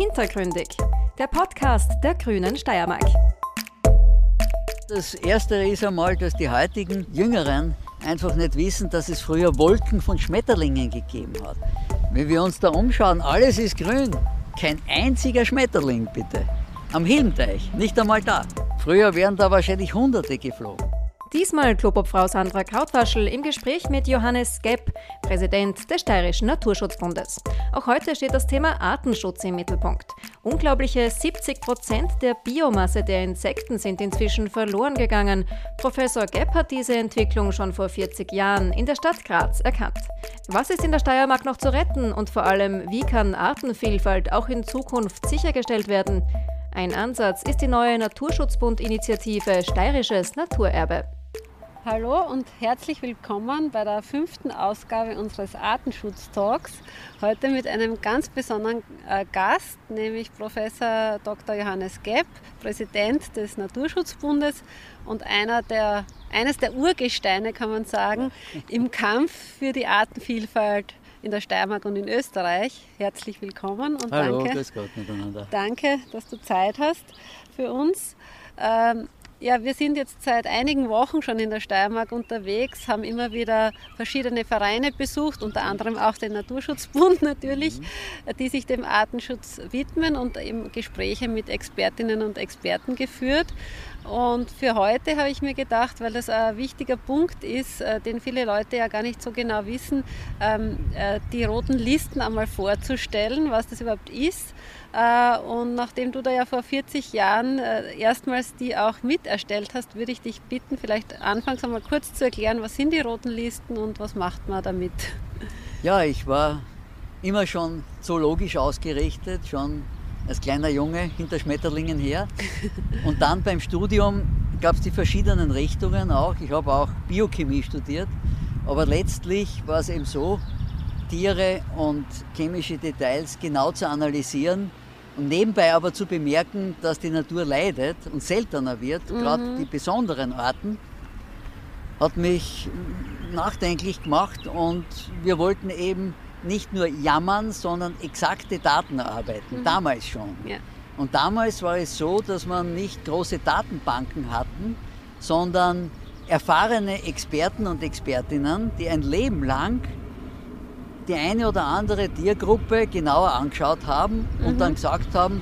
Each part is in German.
Hintergründig, der Podcast der Grünen Steiermark. Das Erste ist einmal, dass die heutigen Jüngeren einfach nicht wissen, dass es früher Wolken von Schmetterlingen gegeben hat. Wenn wir uns da umschauen, alles ist grün. Kein einziger Schmetterling, bitte. Am Hilmteich, nicht einmal da. Früher wären da wahrscheinlich Hunderte geflogen. Diesmal Klopopfrau Sandra Krautwaschel im Gespräch mit Johannes Gepp, Präsident des Steirischen Naturschutzbundes. Auch heute steht das Thema Artenschutz im Mittelpunkt. Unglaubliche 70 Prozent der Biomasse der Insekten sind inzwischen verloren gegangen. Professor Gepp hat diese Entwicklung schon vor 40 Jahren in der Stadt Graz erkannt. Was ist in der Steiermark noch zu retten und vor allem, wie kann Artenvielfalt auch in Zukunft sichergestellt werden? Ein Ansatz ist die neue Naturschutzbund-Initiative Steirisches Naturerbe. Hallo und herzlich willkommen bei der fünften Ausgabe unseres Artenschutztalks. Heute mit einem ganz besonderen äh, Gast, nämlich Professor Dr. Johannes Gepp, Präsident des Naturschutzbundes und einer der, eines der Urgesteine, kann man sagen, im Kampf für die Artenvielfalt in der Steiermark und in Österreich. Herzlich willkommen und Hallo, danke, grüß Gott miteinander. danke, dass du Zeit hast für uns. Ähm, ja, wir sind jetzt seit einigen Wochen schon in der Steiermark unterwegs, haben immer wieder verschiedene Vereine besucht, unter anderem auch den Naturschutzbund natürlich, die sich dem Artenschutz widmen und eben Gespräche mit Expertinnen und Experten geführt. Und für heute habe ich mir gedacht, weil das ein wichtiger Punkt ist, äh, den viele Leute ja gar nicht so genau wissen, ähm, äh, die roten Listen einmal vorzustellen, was das überhaupt ist. Äh, Und nachdem du da ja vor 40 Jahren äh, erstmals die auch mit erstellt hast, würde ich dich bitten, vielleicht anfangs einmal kurz zu erklären, was sind die roten Listen und was macht man damit? Ja, ich war immer schon zoologisch ausgerichtet, schon als kleiner Junge hinter Schmetterlingen her. Und dann beim Studium gab es die verschiedenen Richtungen auch. Ich habe auch Biochemie studiert. Aber letztlich war es eben so, Tiere und chemische Details genau zu analysieren nebenbei aber zu bemerken, dass die Natur leidet und seltener wird, gerade die besonderen Arten, hat mich nachdenklich gemacht und wir wollten eben nicht nur jammern, sondern exakte Daten erarbeiten, damals schon. Ja. Und damals war es so, dass man nicht große Datenbanken hatten, sondern erfahrene Experten und Expertinnen, die ein Leben lang die eine oder andere Tiergruppe genauer angeschaut haben und dann gesagt haben,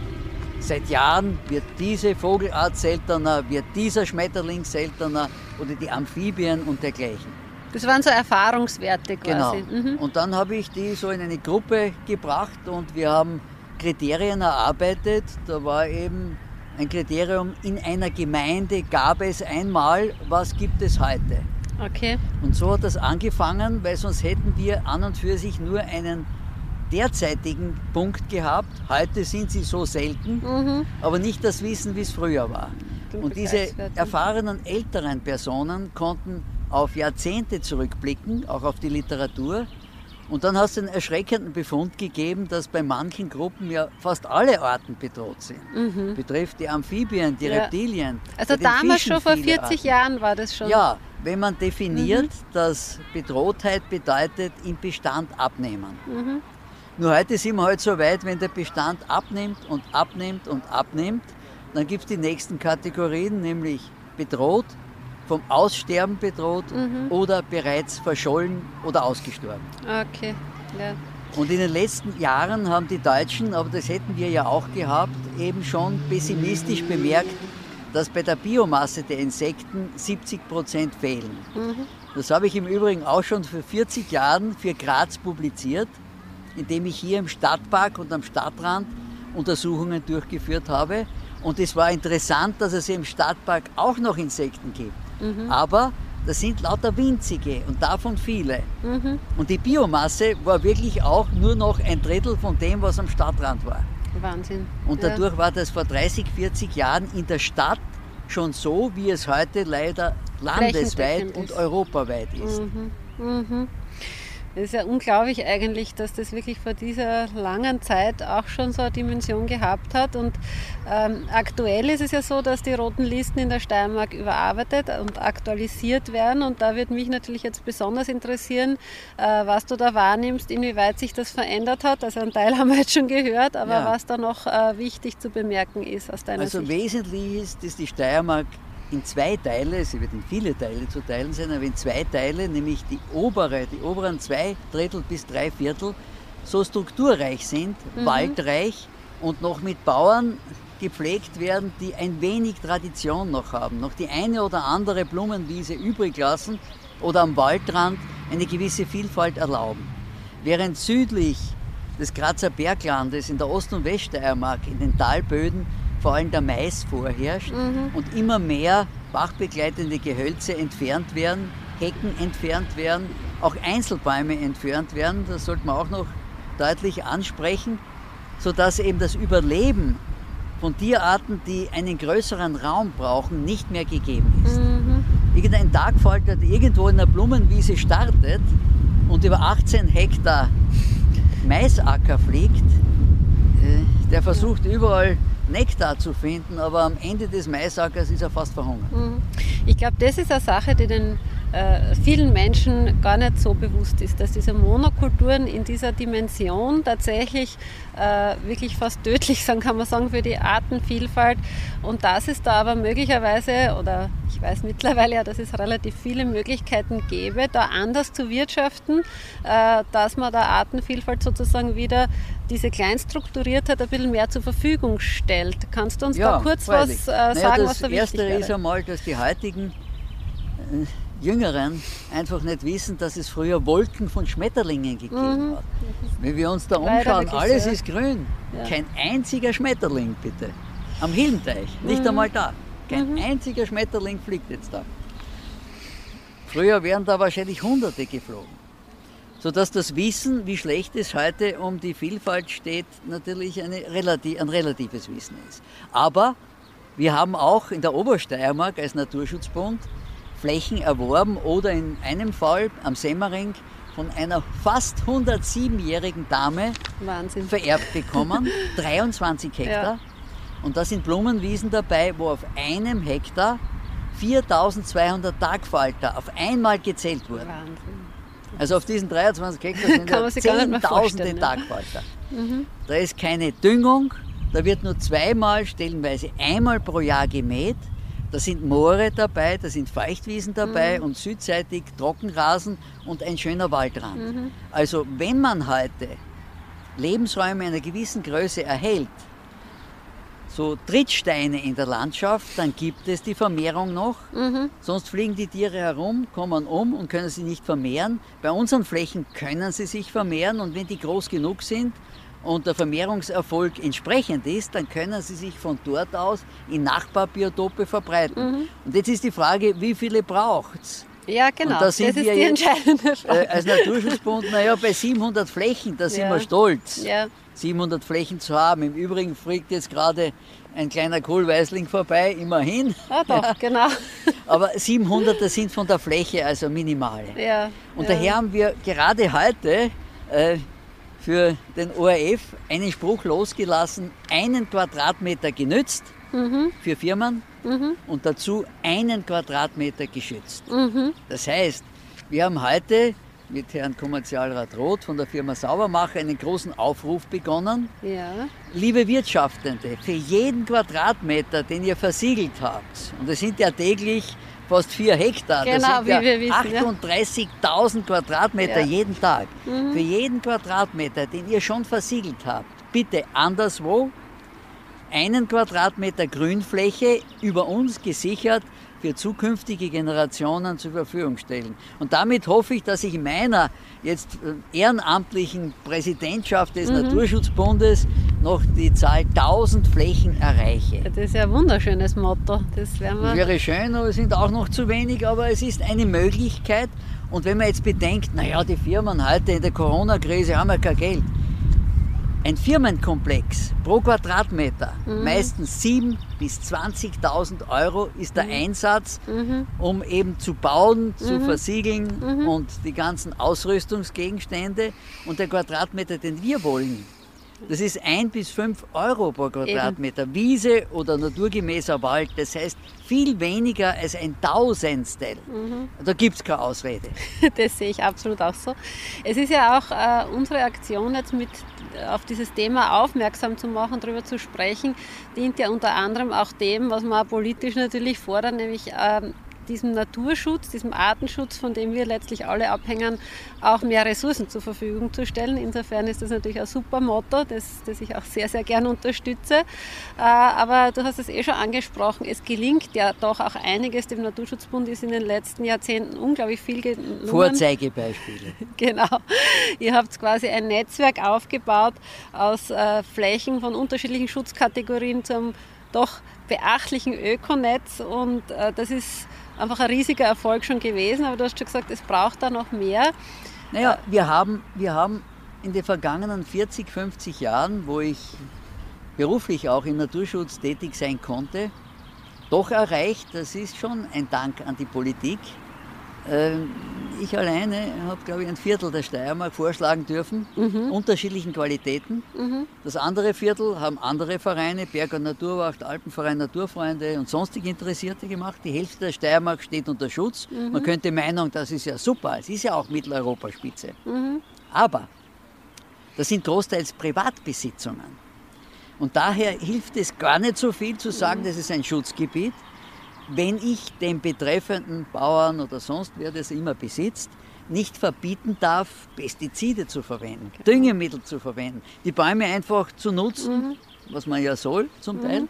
seit Jahren wird diese Vogelart seltener, wird dieser Schmetterling seltener oder die Amphibien und dergleichen. Das waren so Erfahrungswerte Genau. quasi. Mhm. Und dann habe ich die so in eine Gruppe gebracht und wir haben Kriterien erarbeitet. Da war eben ein Kriterium, in einer Gemeinde gab es einmal, was gibt es heute? Okay. Und so hat das angefangen, weil sonst hätten wir an und für sich nur einen derzeitigen Punkt gehabt. Heute sind sie so selten, Mhm. aber nicht das Wissen, wie es früher war. Den Und diese erfahrenen älteren Personen konnten auf Jahrzehnte zurückblicken, auch auf die Literatur. Und dann hat es einen erschreckenden Befund gegeben, dass bei manchen Gruppen ja fast alle Arten bedroht sind. Betrifft die Amphibien, die Mhm. Ja. Reptilien. Also den damals Fischen schon vor viele 40 Arten. Jahren war das schon. Ja, wenn man definiert, Mhm. dass Bedrohtheit bedeutet, im Bestand abnehmen. Mhm. Nur heute sind wir halt so weit, wenn der Bestand abnimmt und abnimmt und abnimmt, dann gibt es die nächsten Kategorien, nämlich bedroht, vom Aussterben bedroht Mhm. oder bereits verschollen oder ausgestorben. Okay. Ja. Und in den letzten Jahren haben die Deutschen, aber das hätten wir ja auch gehabt, eben schon pessimistisch bemerkt, dass bei der Biomasse der Insekten 70 Prozent fehlen. Das habe ich im Übrigen auch schon vor 40 Jahren für Graz publiziert, indem ich hier im Stadtpark und am Stadtrand Untersuchungen durchgeführt habe. Und es war interessant, dass es im Stadtpark auch noch Insekten gibt. Aber das sind lauter winzige und davon viele. Und die Biomasse war wirklich auch nur noch ein Drittel von dem, was am Stadtrand war. Wahnsinn. Und ja. dadurch war das vor 30, 40 Jahren in der Stadt schon so, wie es heute leider landesweit und ist. europaweit ist. Mhm. Es ist ja unglaublich eigentlich, dass das wirklich vor dieser langen Zeit auch schon so eine Dimension gehabt hat. Und ähm, aktuell ist es ja so, dass die roten Listen in der Steiermark überarbeitet und aktualisiert werden. Und da würde mich natürlich jetzt besonders interessieren, äh, was du da wahrnimmst, inwieweit sich das verändert hat. Also einen Teil haben wir jetzt schon gehört, aber ja. was da noch äh, wichtig zu bemerken ist aus deiner also Sicht. Also wesentlich ist, dass die Steiermark in zwei Teile, sie wird in viele Teile zu teilen sein, aber in zwei Teile, nämlich die obere, die oberen zwei Drittel bis drei Viertel, so strukturreich sind, mhm. waldreich und noch mit Bauern gepflegt werden, die ein wenig Tradition noch haben, noch die eine oder andere Blumenwiese übrig lassen oder am Waldrand eine gewisse Vielfalt erlauben. Während südlich des Grazer Berglandes in der Ost- und Weststeiermark in den Talböden vor allem der Mais vorherrscht mhm. und immer mehr bachbegleitende Gehölze entfernt werden, Hecken entfernt werden, auch Einzelbäume entfernt werden, das sollte man auch noch deutlich ansprechen, sodass eben das Überleben von Tierarten, die einen größeren Raum brauchen, nicht mehr gegeben ist. Mhm. Irgendein Tagfalter, der irgendwo in einer Blumenwiese startet und über 18 Hektar Maisacker fliegt, äh, der versucht überall Nektar zu finden, aber am Ende des Maisackers ist er fast verhungert. Mhm. Ich glaube, das ist eine Sache, die den äh, vielen Menschen gar nicht so bewusst ist, dass diese Monokulturen in dieser Dimension tatsächlich äh, wirklich fast tödlich sind, kann man sagen, für die Artenvielfalt. Und dass es da aber möglicherweise, oder ich weiß mittlerweile ja, dass es relativ viele Möglichkeiten gäbe, da anders zu wirtschaften, äh, dass man der Artenvielfalt sozusagen wieder diese Kleinstrukturiertheit ein bisschen mehr zur Verfügung stellt. Kannst du uns ja, da kurz freilich. was äh, sagen, naja, was da wichtig ist? Das Erste ist einmal, dass die heutigen äh, Jüngeren einfach nicht wissen, dass es früher Wolken von Schmetterlingen gegeben mhm. hat. Wenn wir uns da umschauen, alles ist grün. Ja. Kein einziger Schmetterling, bitte. Am Hilmteich, nicht mhm. einmal da. Kein mhm. einziger Schmetterling fliegt jetzt da. Früher wären da wahrscheinlich Hunderte geflogen. Sodass das Wissen, wie schlecht es heute um die Vielfalt steht, natürlich relativ, ein relatives Wissen ist. Aber wir haben auch in der Obersteiermark als Naturschutzbund Flächen erworben oder in einem Fall am Semmering von einer fast 107-jährigen Dame Wahnsinn. vererbt bekommen, 23 Hektar. Ja. Und da sind Blumenwiesen dabei, wo auf einem Hektar 4200 Tagfalter auf einmal gezählt wurden. Wahnsinn. Also auf diesen 23 Hektar sind ja Zehntausende Tagfalter. Mhm. Da ist keine Düngung, da wird nur zweimal, stellenweise einmal pro Jahr gemäht. Da sind Moore dabei, da sind Feuchtwiesen dabei mhm. und südseitig Trockenrasen und ein schöner Waldrand. Mhm. Also wenn man heute Lebensräume einer gewissen Größe erhält, so Trittsteine in der Landschaft, dann gibt es die Vermehrung noch. Mhm. Sonst fliegen die Tiere herum, kommen um und können sich nicht vermehren. Bei unseren Flächen können sie sich vermehren und wenn die groß genug sind, und der Vermehrungserfolg entsprechend ist, dann können sie sich von dort aus in Nachbarbiotope verbreiten. Mhm. Und jetzt ist die Frage, wie viele braucht es? Ja, genau. Da sind das ist die entscheidende Frage. Äh, als Naturschutzbund, naja, bei 700 Flächen, da sind ja. wir stolz, ja. 700 Flächen zu haben. Im Übrigen fliegt jetzt gerade ein kleiner Kohlweißling vorbei, immerhin. Ah, doch, ja. genau. Aber 700, das sind von der Fläche also minimal. Ja, Und daher haben wir gerade heute äh, für den ORF einen Spruch losgelassen, einen Quadratmeter genützt mhm. für Firmen mhm. und dazu einen Quadratmeter geschützt. Mhm. Das heißt, wir haben heute mit Herrn Kommerzialrat Roth von der Firma Saubermacher einen großen Aufruf begonnen. Ja. Liebe Wirtschaftende, für jeden Quadratmeter, den ihr versiegelt habt, und es sind ja täglich fast vier Hektar. Genau, das sind ja 38.000 Quadratmeter ja. jeden Tag. Mhm. Für jeden Quadratmeter, den ihr schon versiegelt habt, bitte anderswo einen Quadratmeter Grünfläche über uns gesichert für zukünftige Generationen zur Verfügung stellen. Und damit hoffe ich, dass ich in meiner jetzt äh, ehrenamtlichen Präsidentschaft des mhm. Naturschutzbundes noch die Zahl 1000 Flächen erreiche. Das ist ja ein wunderschönes Motto. Das, wäre schön, aber es sind auch noch zu wenig, aber es ist eine Möglichkeit. Und wenn man jetzt bedenkt, naja, die Firmen heute in der Corona-Krise haben ja kein Geld. ein Firmenkomplex pro Quadratmeter, mhm. meistens 7.000 bis 20.000 Euro ist der mhm. Einsatz, mhm. um eben zu bauen, zu mhm. versiegeln mhm. und die ganzen Ausrüstungsgegenstände. Und der Quadratmeter, den wir wollen, das ist ein bis fünf Euro pro Quadratmeter. Eben. Wiese oder naturgemäßer Wald, das heißt viel weniger als ein Tausendstel. Mhm. Da gibt es keine Ausrede. Das sehe ich absolut auch so. Es ist ja auch äh, unsere Aktion jetzt mit auf dieses Thema aufmerksam zu machen, darüber zu sprechen, dient ja unter anderem auch dem, was man politisch natürlich fordern, nämlich ähm, diesem Naturschutz, diesem Artenschutz, von dem wir letztlich alle abhängen, auch mehr Ressourcen zur Verfügung zu stellen. Insofern ist das natürlich ein super Motto, das, das ich auch sehr, sehr gerne unterstütze. Äh, aber du hast es eh schon angesprochen, es gelingt ja doch auch einiges. Dem Naturschutzbund ist in den letzten Jahrzehnten unglaublich viel gelungen. Vorzeigebeispiele. genau. Ihr habt quasi ein Netzwerk aufgebaut aus äh, Flächen von unterschiedlichen Schutzkategorien zum doch beachtlichen Ökonetz und äh, das ist einfach ein riesiger Erfolg schon gewesen, aber du hast schon gesagt, es braucht da noch mehr. Naja, wir haben, wir haben in den vergangenen 40, 50 Jahren, wo ich beruflich auch im Naturschutz tätig sein konnte, doch erreicht, das ist schon ein Dank an die Politik, ich alleine habe, glaube ich, ein Viertel der Steiermark vorschlagen dürfen, mhm. unterschiedlichen Qualitäten. Mhm. Das andere Viertel haben andere Vereine, Berg- und Naturwacht, Alpenverein Naturfreunde und sonstige Interessierte gemacht. Die Hälfte der Steiermark steht unter Schutz. Mhm. Man könnte meinen, das ist ja super, es ist ja auch Mitteleuropaspitze. Mhm. Aber das sind großteils Privatbesitzungen. Und daher hilft es gar nicht so viel zu sagen, mhm. das ist ein Schutzgebiet, wenn ich dem betreffenden Bauern oder sonst wer das immer besitzt, nicht verbieten darf, Pestizide zu verwenden, genau. Düngemittel zu verwenden, die Bäume einfach zu nutzen, mhm. was man ja soll zum mhm. Teil,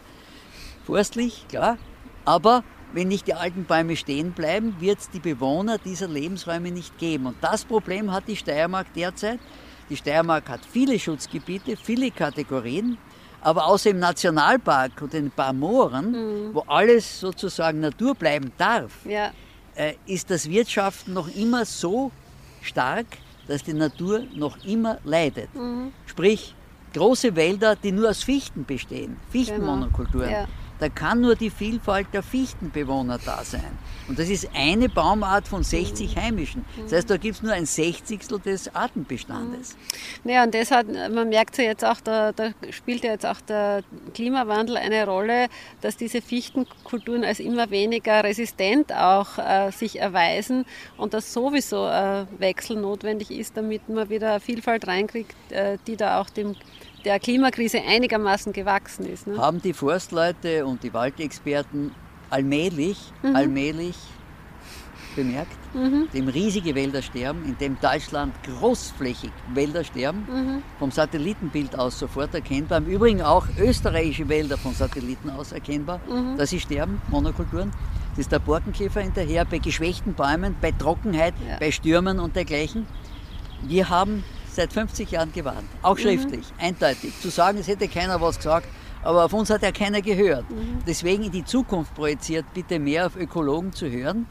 forstlich, klar, aber wenn nicht die alten Bäume stehen bleiben, wird es die Bewohner dieser Lebensräume nicht geben. Und das Problem hat die Steiermark derzeit. Die Steiermark hat viele Schutzgebiete, viele Kategorien, aber außer im Nationalpark und in ein paar Mooren, mhm. wo alles sozusagen Natur bleiben darf, ja. äh, ist das Wirtschaften noch immer so stark, dass die Natur noch immer leidet. Mhm. Sprich, große Wälder, die nur aus Fichten bestehen, Fichtenmonokulturen. Genau. Ja da kann nur die Vielfalt der Fichtenbewohner da sein. Und das ist eine Baumart von 60 heimischen. Das heißt, da gibt es nur ein Sechzigstel des Artenbestandes. Ja, und das hat, man merkt ja jetzt auch, da, da, spielt ja jetzt auch der Klimawandel eine Rolle, dass diese Fichtenkulturen als immer weniger resistent auch äh, sich erweisen und dass sowieso äh, Wechsel notwendig ist, damit man wieder Vielfalt reinkriegt, äh, die da auch dem der Klimakrise einigermaßen gewachsen ist. Ne? Haben die Forstleute und die Waldexperten allmählich, mhm. allmählich bemerkt, mhm. dem riesige Wälder sterben, in dem Deutschland großflächig Wälder sterben, mhm. vom Satellitenbild aus sofort erkennbar, im Übrigen auch österreichische Wälder von Satelliten aus erkennbar, mhm. dass sie sterben, Monokulturen. Das ist der Borkenkäfer hinterher bei geschwächten Bäumen, bei Trockenheit, ja. bei Stürmen und dergleichen. Wir haben seit 50 Jahren gewarnt, auch mhm. schriftlich, mhm. eindeutig. Zu sagen, es hätte keiner was gesagt, aber auf uns hat ja keiner gehört. Mhm. Deswegen in die Zukunft projiziert, bitte mehr auf Ökologen zu hören.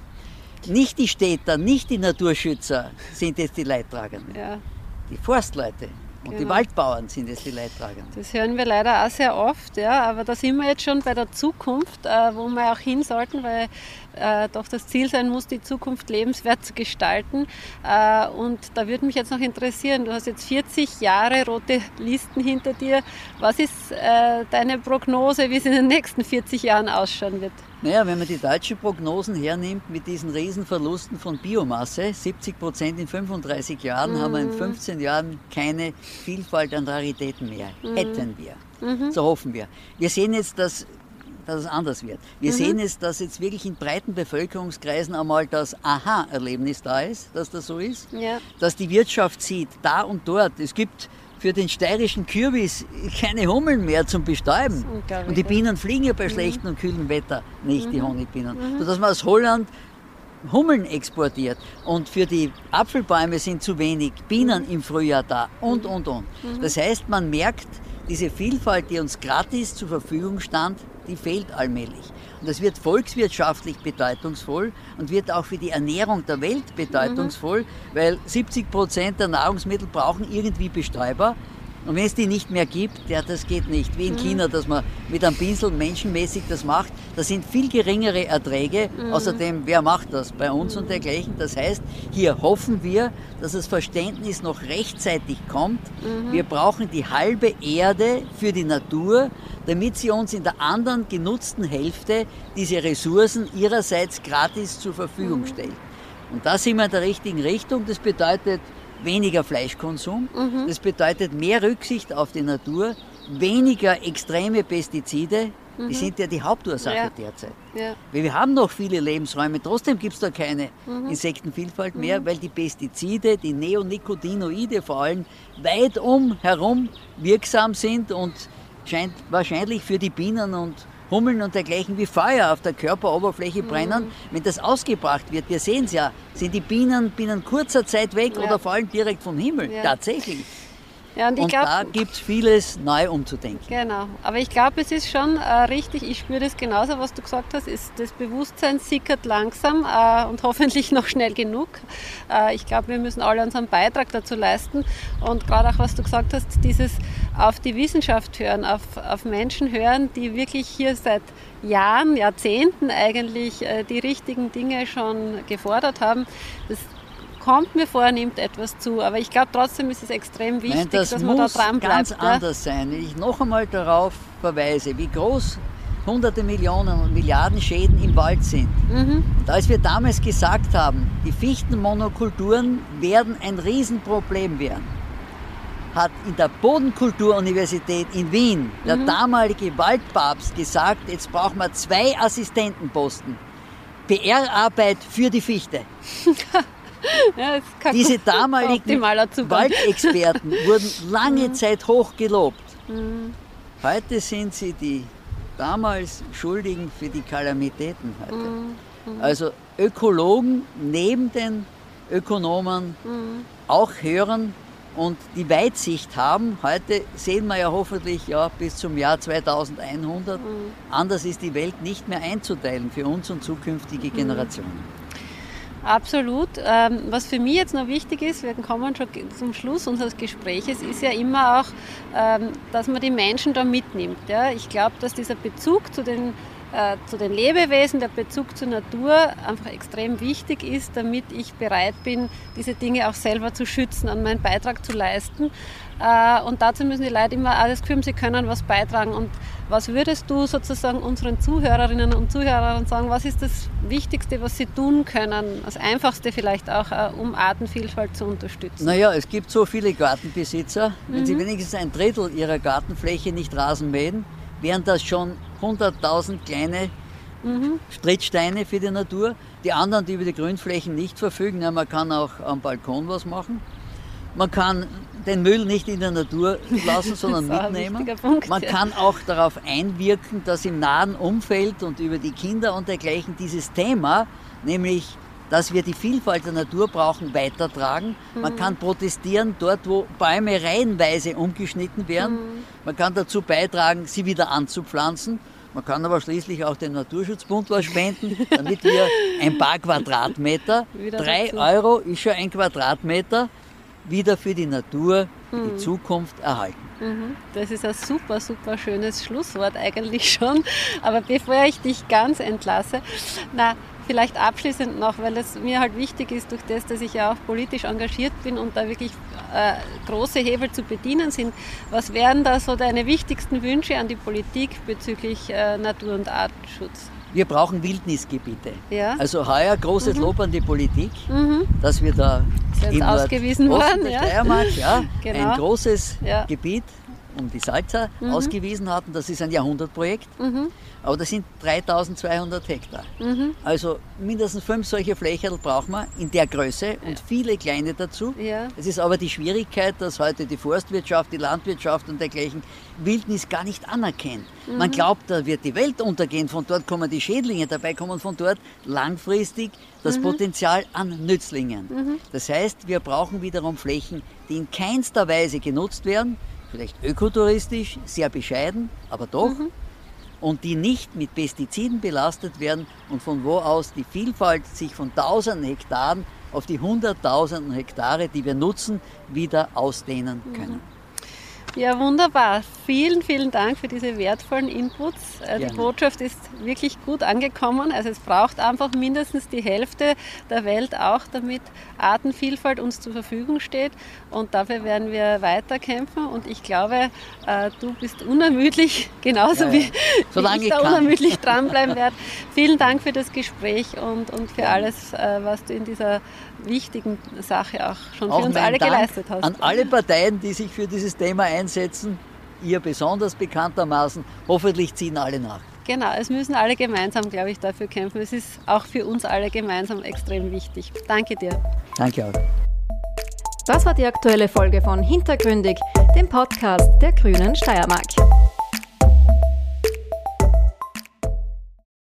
Nicht die Städter, nicht die Naturschützer sind jetzt die Leidtragenden. Ja. Die Forstleute, und genau. die Waldbauern sind jetzt die Leidtragenden. Das hören wir leider auch sehr oft, ja. Aber da sind wir jetzt schon bei der Zukunft, äh, wo wir auch hin sollten, weil äh, doch das Ziel sein muss, die Zukunft lebenswert zu gestalten. Äh, und da würde mich jetzt noch interessieren, du hast jetzt 40 Jahre rote Listen hinter dir. Was ist deine Prognose, wie es in den nächsten 40 Jahren ausschauen wird? Naja, wenn man die deutschen Prognosen hernimmt mit diesen Riesenverlusten von Biomasse, 70 Prozent in 35 Jahren, mhm. haben wir in 15 Jahren keine Vielfalt an Raritäten mehr. Mhm. Hätten wir. Mhm. So hoffen wir. Wir sehen jetzt, dass, dass es anders wird. Wir mhm. sehen jetzt, dass jetzt wirklich in breiten Bevölkerungskreisen einmal das Aha-Erlebnis da ist, dass das so ist. Ja. Dass die Wirtschaft sieht, da und dort. Es gibt für den steirischen Kürbis keine Hummeln mehr zum Bestäuben. Und die Bienen fliegen ja bei mhm. schlechtem und kühlem Wetter nicht, mhm. die Honigbienen. Mhm. Sodass man aus Holland Hummeln exportiert. Und für die Apfelbäume sind zu wenig Bienen mhm. im Frühjahr da und, mhm. und, und. Mhm. Das heißt, man merkt, diese Vielfalt, die uns gratis zur Verfügung stand, die fehlt allmählich. Und das wird volkswirtschaftlich bedeutungsvoll und wird auch für die Ernährung der Welt bedeutungsvoll, mhm. weil 70 Prozent der Nahrungsmittel brauchen irgendwie Bestäuber. Und wenn es die nicht mehr gibt, ja, das geht nicht. Wie in mhm. China, dass man mit einem Pinsel menschenmäßig das macht. Das sind viel geringere Erträge. Mhm. Außerdem, wer macht das? Bei uns und dergleichen. Das heißt, hier hoffen wir, dass das Verständnis noch rechtzeitig kommt. Mhm. Wir brauchen die halbe Erde für die Natur, damit sie uns in der anderen genutzten Hälfte diese Ressourcen ihrerseits gratis zur Verfügung mhm. stellt. Und da sind wir in der richtigen Richtung. Das bedeutet, weniger Fleischkonsum. Mhm. Das bedeutet mehr Rücksicht auf die Natur, weniger extreme Pestizide. Mhm. Die sind ja die Hauptursache ja. derzeit. Ja. Weil wir haben noch viele Lebensräume, trotzdem gibt es da keine mhm. Insektenvielfalt mehr, mhm. weil die Pestizide, die Neonicotinoide vor allem, weit um herum wirksam sind und scheint wahrscheinlich für die Bienen und Hummeln und dergleichen wie Feuer auf der Körperoberfläche brennen. Mhm. Wenn das ausgebracht wird, wir sehen es ja, sind die Bienen binnen kurzer Zeit weg ja. oder fallen direkt vom Himmel. Ja. Tatsächlich. Ja, und, und glaub, da gibt es vieles neu umzudenken. Genau, aber ich glaube, es ist schon äh, richtig, ich spüre das genauso, was du gesagt hast, ist, das Bewusstsein sickert langsam äh, und hoffentlich noch schnell genug. Äh, ich glaube, wir müssen alle unseren Beitrag dazu leisten und gerade auch, was du gesagt hast, dieses auf die Wissenschaft hören, auf, auf Menschen hören, die wirklich hier seit Jahren, Jahrzehnten eigentlich äh, die richtigen Dinge schon gefordert haben. Das kommt mir vor, nimmt etwas zu. Aber ich glaube trotzdem ist es extrem wichtig, Nein, das dass man da dran bleibt. Das muss ganz anders sein. Ich noch einmal darauf verweise, wie groß hunderte Millionen und Milliarden Schäden im Wald sind. Mhm. Und als wir damals gesagt haben, die Fichtenmonokulturen werden ein Riesenproblem werden, hat in der Bodenkulturuniversität in Wien der mhm. damalige Waldpapst gesagt, jetzt brauchen wir zwei Assistentenposten. PR-Arbeit für die Fichte. Ja, Diese damaligen Waldexperten wurden lange mhm. Zeit hoch gelobt. Mhm. Heute sind sie die damals Schuldigen für die Kalamitäten heute. Mhm. mhm. Also Ökologen neben den Ökonomen mhm. auch hören und die Weitsicht haben. Heute sehen wir ja hoffentlich ja, bis zum Jahr 2100. Mhm. Anders ist die Welt nicht mehr einzuteilen für uns und zukünftige Generationen. Absolut. Ähm, was für mich jetzt noch wichtig ist, wir kommen schon zum Schluss unseres Gesprächs, ist ja immer auch, ähm, dass man die Menschen da mitnimmt. Ich glaube, dass dieser Bezug zu den, äh, zu den Lebewesen, der Bezug zur Natur einfach extrem wichtig ist, damit ich bereit bin, diese Dinge auch selber zu schützen und meinen Beitrag zu leisten. Äh, und dazu müssen die Leute immer alles haben, sie können was beitragen. Und was würdest du sozusagen unseren Zuhörerinnen und Zuhörern sagen, was ist das Wichtigste, was sie tun können, das Einfachste vielleicht auch, äh, um Artenvielfalt zu unterstützen? Naja, es gibt so viele Gartenbesitzer, wenn mhm. sie wenigstens ein Drittel ihrer Gartenfläche nicht Rasen mähen, wären das schon 100.000 kleine mhm. Strittsteine für die Natur. Die anderen, die über die Grünflächen nicht verfügen, ja, man kann auch am Balkon was machen. Man kann den Müll nicht in der Natur lassen, sondern mitnehmen. Punkt, Man ja. kann auch darauf einwirken, dass im nahen Umfeld und über die Kinder und dergleichen dieses Thema, nämlich dass wir die Vielfalt der Natur brauchen, weitertragen. Mhm. Man kann protestieren dort, wo Bäume reihenweise umgeschnitten werden. Mhm. Man kann dazu beitragen, sie wieder anzupflanzen. Man kann aber schließlich auch dem Naturschutzbund was spenden, damit wir ein paar Quadratmeter, drei Euro ist schon ein Quadratmeter, wieder für die Natur, für die mhm. Zukunft erhalten. Mhm. Das ist ein super, super schönes Schlusswort eigentlich schon. Aber bevor ich dich ganz entlasse, na, vielleicht abschließend noch, weil es mir halt wichtig ist, durch das, dass ich ja auch politisch engagiert bin und da wirklich äh, große Hebel zu bedienen sind. Was wären da so deine wichtigsten Wünsche an die Politik bezüglich äh, Natur- und Artenschutz? Wir brauchen Wildnisgebiete. Ja. Also heuer großes mhm. Lob an die Politik, mhm. dass wir da in ausgewiesen worden, der ja. Steiermark ja, genau. ein großes ja. Gebiet um die Salza mhm. ausgewiesen hatten. Das ist ein Jahrhundertprojekt. Mhm. Aber das sind 3200 Hektar. Mhm. Also mindestens fünf solche Flächen braucht man in der Größe und viele kleine dazu. Ja. Es ist aber die Schwierigkeit, dass heute die Forstwirtschaft, die Landwirtschaft und dergleichen Wildnis gar nicht anerkennt. Mhm. Man glaubt, da wird die Welt untergehen, von dort kommen die Schädlinge, dabei kommen von dort langfristig das mhm. Potenzial an Nützlingen. Mhm. Das heißt, wir brauchen wiederum Flächen, die in keinster Weise genutzt werden, vielleicht ökotouristisch, sehr bescheiden, aber doch. Mhm und die nicht mit Pestiziden belastet werden und von wo aus die Vielfalt sich von tausenden Hektaren auf die hunderttausenden Hektare, die wir nutzen, wieder ausdehnen können. Ja, wunderbar. Vielen, vielen Dank für diese wertvollen Inputs. Äh, die Botschaft ist wirklich gut angekommen. Also es braucht einfach mindestens die Hälfte der Welt auch, damit Artenvielfalt uns zur Verfügung steht. Und dafür werden wir weiterkämpfen. Und ich glaube, äh, du bist unermüdlich, genauso ja, ja. wie Solange ich da unermüdlich dranbleiben werde. Vielen Dank für das Gespräch und, und für alles, äh, was du in dieser wichtigen Sache auch schon auch für uns alle Dank geleistet hast. An alle Parteien, die sich für dieses Thema einsetzen, ihr besonders bekanntermaßen, hoffentlich ziehen alle nach. Genau, es müssen alle gemeinsam, glaube ich, dafür kämpfen. Es ist auch für uns alle gemeinsam extrem wichtig. Danke dir. Danke auch. Das war die aktuelle Folge von Hintergründig, dem Podcast der Grünen Steiermark.